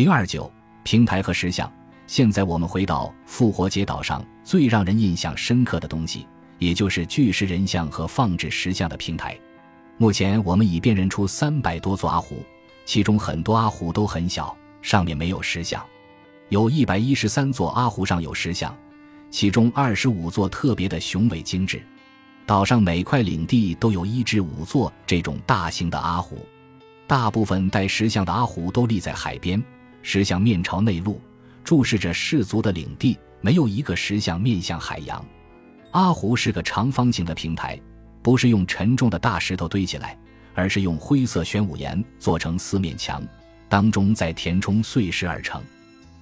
零二九平台和石像。现在我们回到复活节岛上最让人印象深刻的东西，也就是巨石人像和放置石像的平台。目前我们已辨认出三百多座阿湖，其中很多阿湖都很小，上面没有石像。有一百一十三座阿湖上有石像，其中二十五座特别的雄伟精致。岛上每块领地都有一至五座这种大型的阿湖，大部分带石像的阿湖都立在海边，石像面朝内陆。注视着氏族的领地，没有一个石像面向海洋。阿湖是个长方形的平台，不是用沉重的大石头堆起来，而是用灰色玄武岩做成四面墙，当中再填充碎石而成。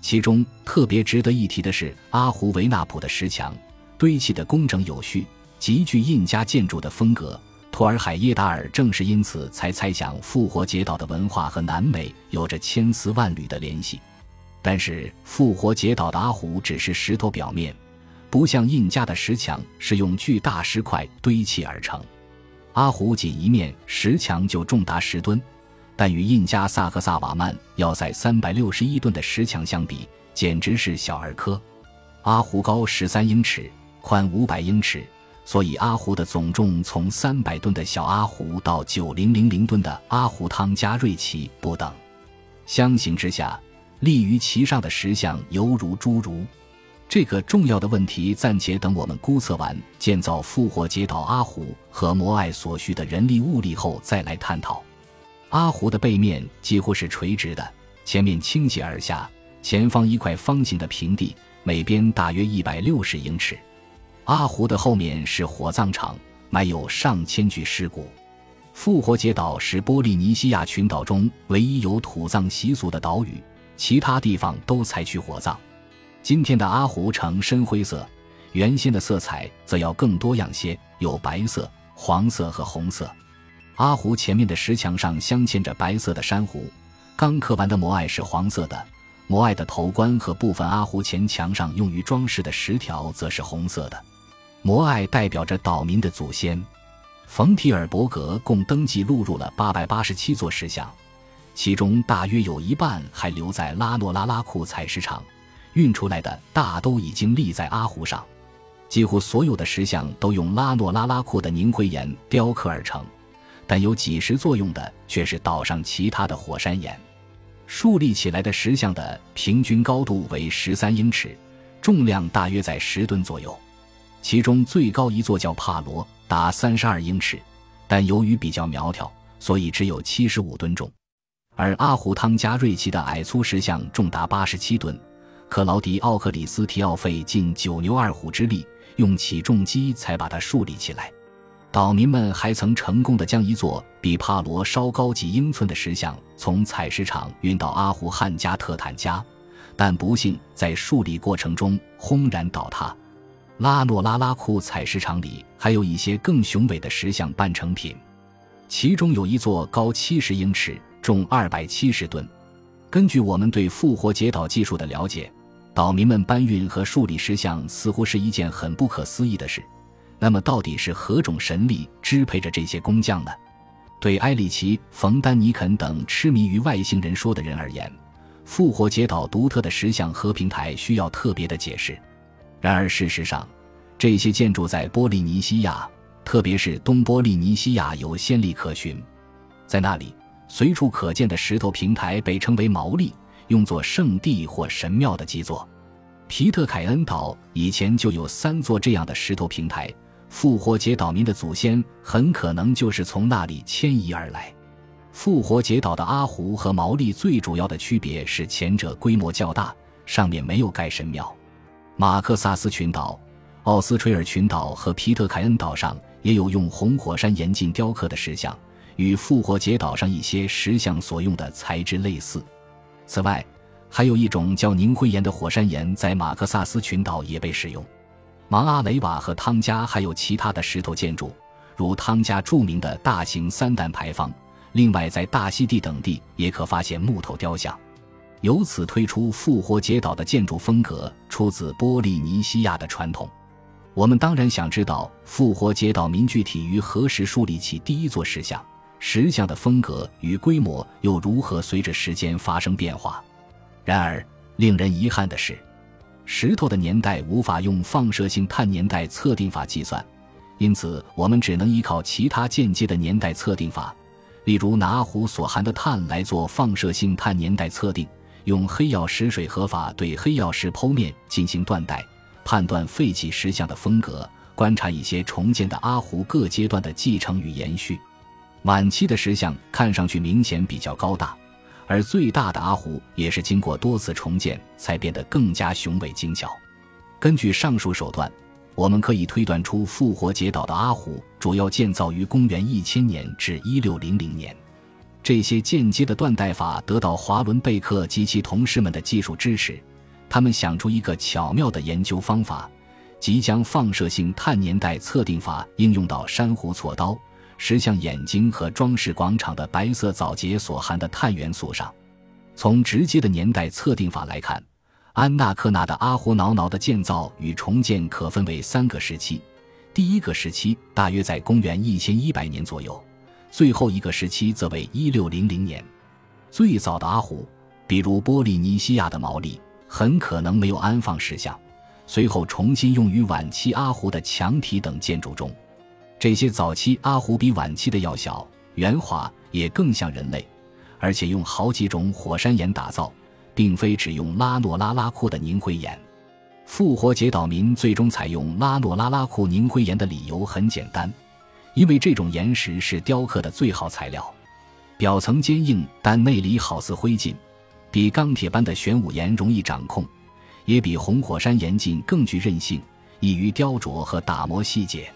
其中特别值得一提的是阿湖维纳普的石墙，堆砌的工整有序，极具印加建筑的风格。托尔海耶达尔正是因此才猜想复活节岛的文化和南美有着千丝万缕的联系。但是复活节岛的阿湖只是石头表面，不像印加的石墙是用巨大石块堆砌而成。阿湖仅一面石墙就重达十吨，但与印加萨克萨瓦曼要塞三百六十一吨的石墙相比，简直是小儿科。阿湖高十三英尺，宽五百英尺，所以阿胡的总重从三百吨的小阿胡到九零零零吨的阿胡汤加瑞奇不等。相形之下。立于其上的石像犹如侏儒，这个重要的问题暂且等我们估测完建造复活节岛阿胡和摩艾所需的人力物力后再来探讨。阿胡的背面几乎是垂直的，前面倾斜而下，前方一块方形的平地，每边大约一百六十英尺。阿胡的后面是火葬场，埋有上千具尸骨。复活节岛是波利尼西亚群岛中唯一有土葬习俗的岛屿。其他地方都采取火葬。今天的阿胡呈深灰色，原先的色彩则要更多样些，有白色、黄色和红色。阿胡前面的石墙上镶嵌着白色的珊瑚，刚刻完的摩艾是黄色的，摩艾的头冠和部分阿胡前墙上用于装饰的石条则是红色的。摩艾代表着岛民的祖先。冯提尔伯格共登记录入了八百八十七座石像。其中大约有一半还留在拉诺拉拉库采石场，运出来的大都已经立在阿湖上。几乎所有的石像都用拉诺拉拉库的凝灰岩雕刻而成，但有几十作用的却是岛上其他的火山岩。竖立起来的石像的平均高度为十三英尺，重量大约在十吨左右。其中最高一座叫帕罗，达三十二英尺，但由于比较苗条，所以只有七十五吨重。而阿胡汤加瑞奇的矮粗石像重达八十七吨，克劳迪奥克里斯提奥费尽九牛二虎之力，用起重机才把它竖立起来。岛民们还曾成功的将一座比帕罗稍高几英寸的石像从采石场运到阿胡汉加特坦加，但不幸在树立过程中轰然倒塌。拉诺拉拉库采石场里还有一些更雄伟的石像半成品，其中有一座高七十英尺。重二百七十吨。根据我们对复活节岛技术的了解，岛民们搬运和树立石像似乎是一件很不可思议的事。那么，到底是何种神力支配着这些工匠呢？对埃里奇·冯·丹尼肯等痴迷于外星人说的人而言，复活节岛独特的石像和平台需要特别的解释。然而，事实上，这些建筑在波利尼西亚，特别是东波利尼西亚有先例可循，在那里。随处可见的石头平台被称为毛利，用作圣地或神庙的基座。皮特凯恩岛以前就有三座这样的石头平台，复活节岛民的祖先很可能就是从那里迁移而来。复活节岛的阿胡和毛利最主要的区别是前者规模较大，上面没有盖神庙。马克萨斯群岛、奥斯垂尔群岛和皮特凯恩岛上也有用红火山岩进雕刻的石像。与复活节岛上一些石像所用的材质类似。此外，还有一种叫凝灰岩的火山岩，在马克萨斯群岛也被使用。芒阿雷瓦和汤加还有其他的石头建筑，如汤加著名的大型三弹牌坊。另外，在大溪地等地也可发现木头雕像。由此推出，复活节岛的建筑风格出自波利尼西亚的传统。我们当然想知道，复活节岛民具体于何时树立起第一座石像。石像的风格与规模又如何随着时间发生变化？然而，令人遗憾的是，石头的年代无法用放射性碳年代测定法计算，因此我们只能依靠其他间接的年代测定法，例如拿阿湖所含的碳来做放射性碳年代测定，用黑曜石水合法对黑曜石剖面进行断代，判断废弃石像的风格，观察一些重建的阿湖各阶段的继承与延续。晚期的石像看上去明显比较高大。而最大的阿湖也是经过多次重建才变得更加雄伟精巧。根据上述手段，我们可以推断出复活节岛的阿湖主要建造于公元一千年至一六零零年。这些间接的断代法得到华伦贝克及其同事们的技术支持，他们想出一个巧妙的研究方法，即将放射性碳年代测定法应用到珊瑚锉刀。石像眼睛和装饰广场的白色藻节所含的碳元素上，从直接的年代测定法来看，安纳克纳的阿胡挠挠的建造与重建可分为三个时期。第一个时期大约在公元一千一百年左右，最后一个时期则为一六零零年。最早的阿胡，比如波利尼西亚的毛利，很可能没有安放石像，随后重新用于晚期阿胡的墙体等建筑中。这些早期阿胡比晚期的要小、圆滑，也更像人类，而且用好几种火山岩打造，并非只用拉诺拉拉库的凝灰岩。复活节岛民最终采用拉诺拉拉库凝灰岩的理由很简单，因为这种岩石是雕刻的最好材料，表层坚硬，但内里好似灰烬，比钢铁般的玄武岩容易掌控，也比红火山岩烬更具韧性，易于雕琢和打磨细节。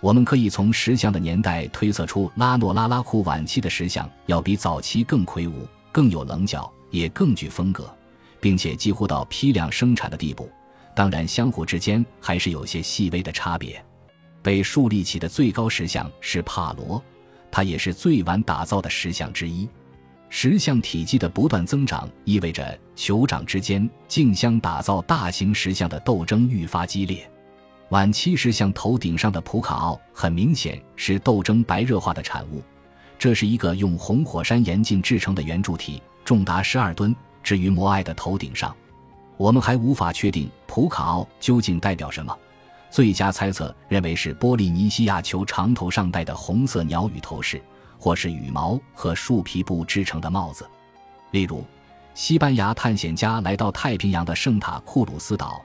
我们可以从石像的年代推测出，拉诺拉拉库晚期的石像要比早期更魁梧、更有棱角，也更具风格，并且几乎到批量生产的地步。当然，相互之间还是有些细微的差别。被树立起的最高石像是帕罗，它也是最晚打造的石像之一。石像体积的不断增长，意味着酋长之间竞相打造大型石像的斗争愈发激烈。晚期石像头顶上的普卡奥很明显是斗争白热化的产物，这是一个用红火山岩镜制成的圆柱体，重达十二吨，置于摩艾的头顶上。我们还无法确定普卡奥究竟代表什么，最佳猜测认为是波利尼西亚酋长头上戴的红色鸟羽头饰，或是羽毛和树皮布制成的帽子。例如，西班牙探险家来到太平洋的圣塔库鲁斯岛。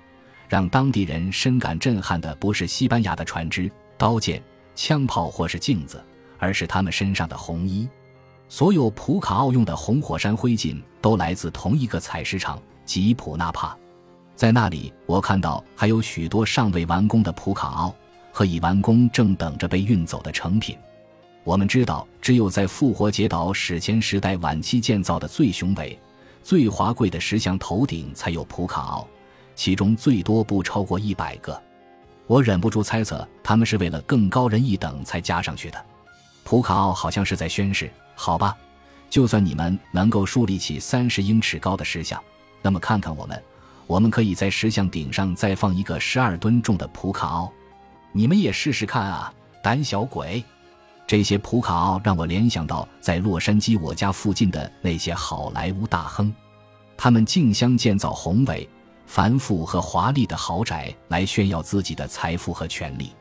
让当地人深感震撼的不是西班牙的船只、刀剑、枪炮或是镜子，而是他们身上的红衣。所有普卡奥用的红火山灰烬都来自同一个采石场——吉普纳帕。在那里，我看到还有许多尚未完工的普卡奥和已完工正等着被运走的成品。我们知道，只有在复活节岛史前时代晚期建造的最雄伟、最华贵的石像头顶才有普卡奥。其中最多不超过一百个，我忍不住猜测，他们是为了更高人一等才加上去的。普卡奥好像是在宣誓：好吧，就算你们能够树立起三十英尺高的石像，那么看看我们，我们可以在石像顶上再放一个十二吨重的普卡奥，你们也试试看啊，胆小鬼！这些普卡奥让我联想到在洛杉矶我家附近的那些好莱坞大亨，他们竞相建造宏伟。繁复和华丽的豪宅来炫耀自己的财富和权力。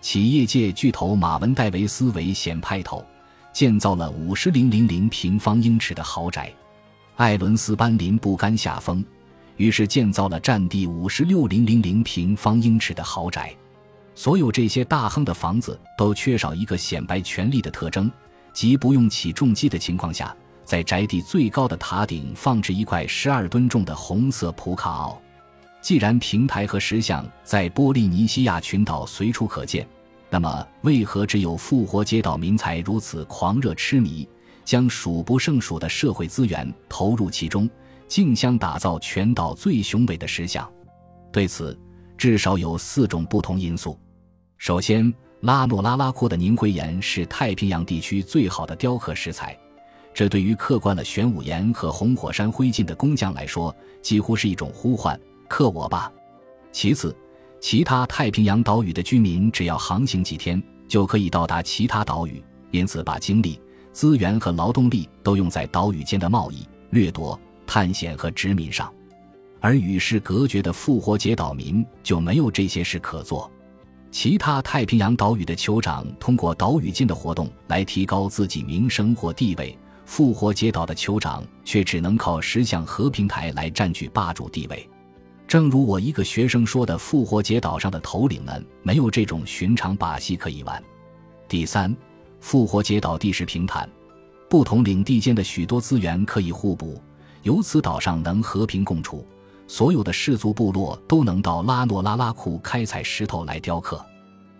企业界巨头马文戴维斯为显派头，建造了五十零零零平方英尺的豪宅。艾伦斯班林不甘下风，于是建造了占地五十六零零零平方英尺的豪宅。所有这些大亨的房子都缺少一个显摆权力的特征，即不用起重机的情况下。在宅地最高的塔顶放置一块十二吨重的红色普卡奥。既然平台和石像在波利尼西亚群岛随处可见，那么为何只有复活节岛民才如此狂热痴迷，将数不胜数的社会资源投入其中，竞相打造全岛最雄伟的石像？对此，至少有四种不同因素。首先，拉诺拉拉库的凝灰岩是太平洋地区最好的雕刻石材。这对于刻惯了玄武岩和红火山灰烬的工匠来说，几乎是一种呼唤：“刻我吧！”其次，其他太平洋岛屿的居民只要航行几天就可以到达其他岛屿，因此把精力、资源和劳动力都用在岛屿间的贸易、掠夺、探险和殖民上，而与世隔绝的复活节岛民就没有这些事可做。其他太平洋岛屿的酋长通过岛屿间的活动来提高自己名声或地位，复活节岛的酋长却只能靠石像和平台来占据霸主地位。正如我一个学生说的，复活节岛上的头领们没有这种寻常把戏可以玩。第三，复活节岛地势平坦，不同领地间的许多资源可以互补，由此岛上能和平共处。所有的氏族部落都能到拉诺拉拉库开采石头来雕刻。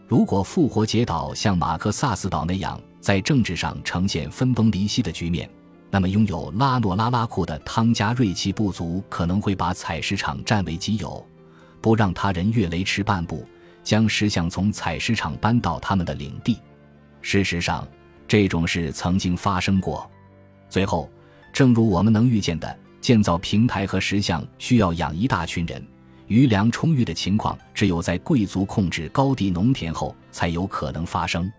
如果复活节岛像马克萨斯岛那样在政治上呈现分崩离析的局面，那么拥有拉诺拉拉库的汤加瑞奇部族可能会把采石场占为己有，不让他人越雷池半步，将石像从采石场搬到他们的领地。事实上，这种事曾经发生过。最后，正如我们能预见的。建造平台和石像需要养一大群人，余粮充裕的情况只有在贵族控制高地农田后才有可能发生。